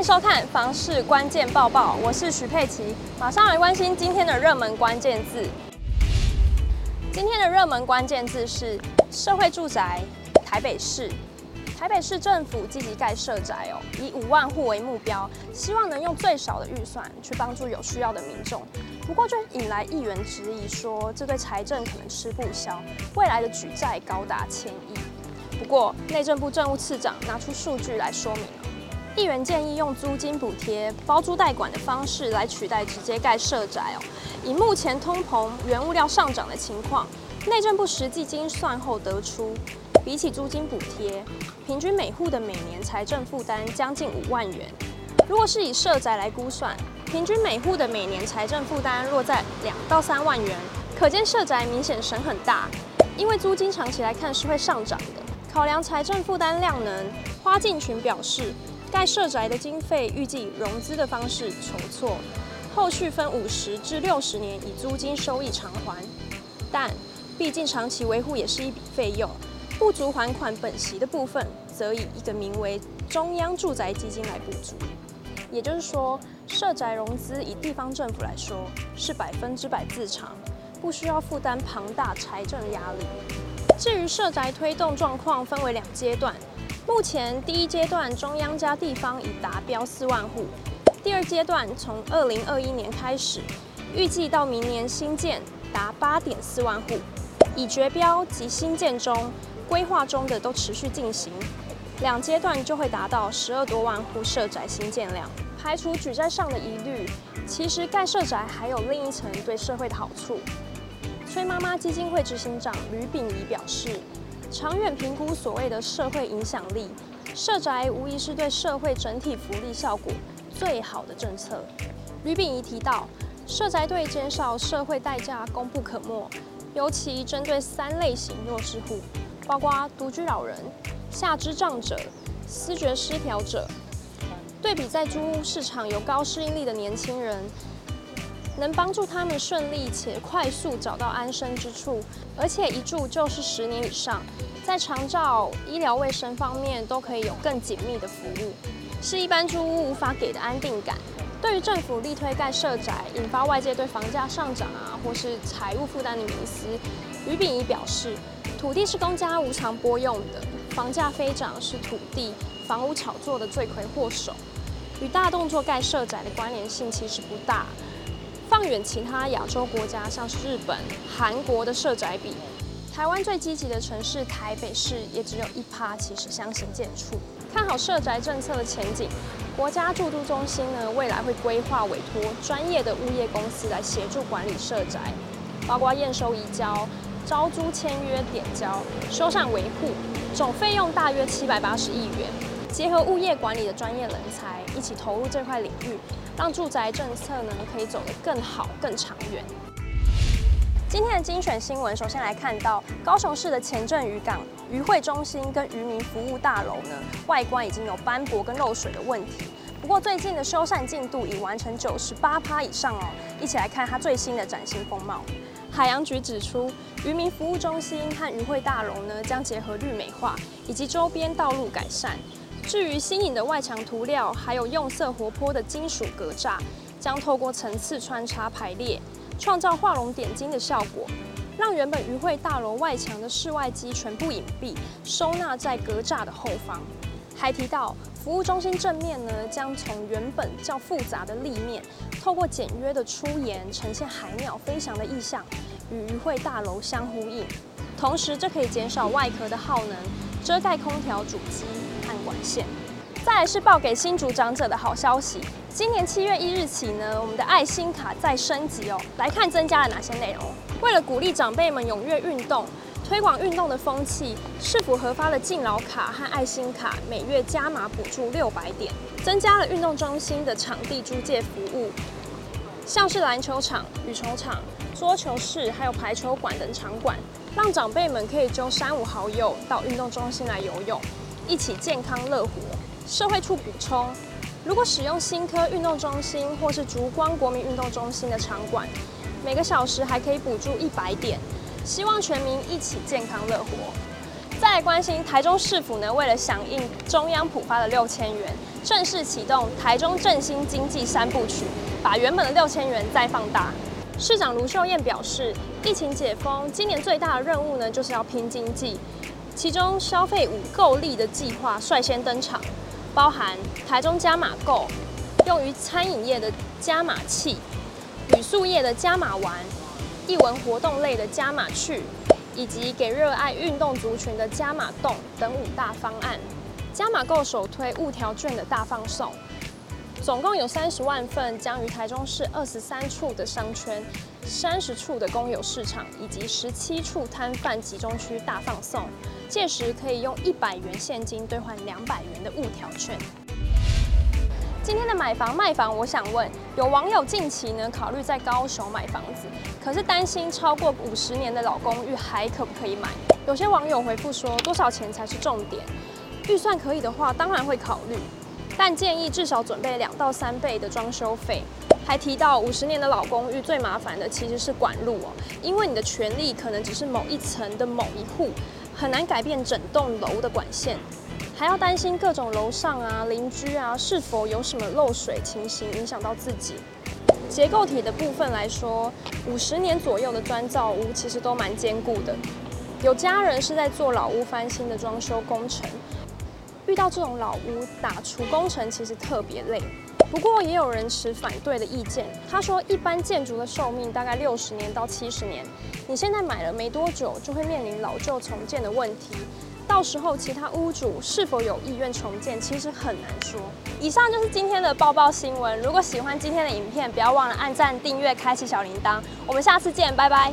迎收看房市关键报报，我是徐佩琪，马上来关心今天的热门关键字。今天的热门关键字是社会住宅，台北市。台北市政府积极盖社宅哦，以五万户为目标，希望能用最少的预算去帮助有需要的民众。不过，就引来议员质疑说，这对财政可能吃不消，未来的举债高达千亿。不过，内政部政务次长拿出数据来说明，议员建议用租金补贴、包租代管的方式来取代直接盖社宅哦。以目前通膨、原物料上涨的情况，内政部实际精算后得出。比起租金补贴，平均每户的每年财政负担将近五万元。如果是以社宅来估算，平均每户的每年财政负担落在两到三万元，可见社宅明显省很大。因为租金长期来看是会上涨的，考量财政负担量能，花敬群表示，盖社宅的经费预计融资的方式筹措，后续分五十至六十年以租金收益偿还。但毕竟长期维护也是一笔费用。不足还款本息的部分，则以一个名为中央住宅基金来补足。也就是说，社宅融资以地方政府来说是百分之百自偿，不需要负担庞大财政压力。至于社宅推动状况，分为两阶段。目前第一阶段中央加地方已达标四万户，第二阶段从二零二一年开始，预计到明年新建达八点四万户，已决标及新建中。规划中的都持续进行，两阶段就会达到十二多万户社宅新建量。排除举债上的疑虑，其实盖社宅还有另一层对社会的好处。崔妈妈基金会执行长吕秉仪表示，长远评估所谓的社会影响力，社宅无疑是对社会整体福利效果最好的政策。吕秉仪提到，社宅对减少社会代价功不可没，尤其针对三类型弱势户。包括独居老人、下肢障者、思觉失调者，对比在租屋市场有高适应力的年轻人，能帮助他们顺利且快速找到安身之处，而且一住就是十年以上，在长照、医疗卫生方面都可以有更紧密的服务，是一般租屋无法给的安定感。对于政府力推盖社宅，引发外界对房价上涨啊，或是财务负担的迷思，于秉仪表示。土地是公家无偿拨用的，房价飞涨是土地、房屋炒作的罪魁祸首，与大动作盖社宅的关联性其实不大。放远其他亚洲国家，像是日本、韩国的社宅比，台湾最积极的城市台北市也只有一趴，其实相形见绌。看好社宅政策的前景，国家住都中心呢，未来会规划委托专业的物业公司来协助管理社宅，包括验收移交。招租签约点交、修缮维护，总费用大约七百八十亿元。结合物业管理的专业人才，一起投入这块领域，让住宅政策呢可以走得更好、更长远。今天的精选新闻，首先来看到高雄市的前镇渔港渔会中心跟渔民服务大楼呢，外观已经有斑驳跟漏水的问题。不过最近的修缮进度已完成九十八趴以上哦。一起来看它最新的崭新风貌。海洋局指出，渔民服务中心和渔会大楼呢，将结合绿美化以及周边道路改善。至于新颖的外墙涂料，还有用色活泼的金属格栅，将透过层次穿插排列，创造画龙点睛的效果，让原本渔会大楼外墙的室外机全部隐蔽，收纳在格栅的后方。还提到，服务中心正面呢，将从原本较复杂的立面，透过简约的出檐，呈现海鸟飞翔的意象，与渔会大楼相呼应。同时，这可以减少外壳的耗能，遮盖空调主机和管线。再来是报给新竹长者的好消息，今年七月一日起呢，我们的爱心卡再升级哦。来看增加了哪些内容？为了鼓励长辈们踊跃运动。推广运动的风气，市府核发了敬老卡和爱心卡每月加码补助六百点，增加了运动中心的场地租借服务，像是篮球场、羽球场、桌球室，还有排球馆等场馆，让长辈们可以揪三五好友到运动中心来游泳，一起健康乐活。社会处补充，如果使用新科运动中心或是竹光国民运动中心的场馆，每个小时还可以补助一百点。希望全民一起健康乐活。再关心台中市府呢，为了响应中央普发的六千元，正式启动台中振兴经济三部曲，把原本的六千元再放大。市长卢秀燕表示，疫情解封，今年最大的任务呢，就是要拼经济。其中消费五购力的计划率先登场，包含台中加码购，用于餐饮业的加码器，旅宿业的加码玩，艺文活动类的加码去，以及给热爱运动族群的加码动等五大方案。加码购首推物条券的大放送。总共有三十万份，将于台中市二十三处的商圈、三十处的公有市场以及十七处摊贩集中区大放送。届时可以用一百元现金兑换两百元的物条券。今天的买房卖房，我想问，有网友近期呢考虑在高雄买房子，可是担心超过五十年的老公寓还可不可以买？有些网友回复说，多少钱才是重点？预算可以的话，当然会考虑。但建议至少准备两到三倍的装修费，还提到五十年的老公寓最麻烦的其实是管路哦，因为你的权利可能只是某一层的某一户，很难改变整栋楼的管线，还要担心各种楼上啊邻居啊是否有什么漏水情形影响到自己。结构体的部分来说，五十年左右的砖造屋其实都蛮坚固的，有家人是在做老屋翻新的装修工程。遇到这种老屋打除工程其实特别累，不过也有人持反对的意见。他说，一般建筑的寿命大概六十年到七十年，你现在买了没多久，就会面临老旧重建的问题，到时候其他屋主是否有意愿重建，其实很难说。以上就是今天的报报新闻。如果喜欢今天的影片，不要忘了按赞、订阅、开启小铃铛。我们下次见，拜拜。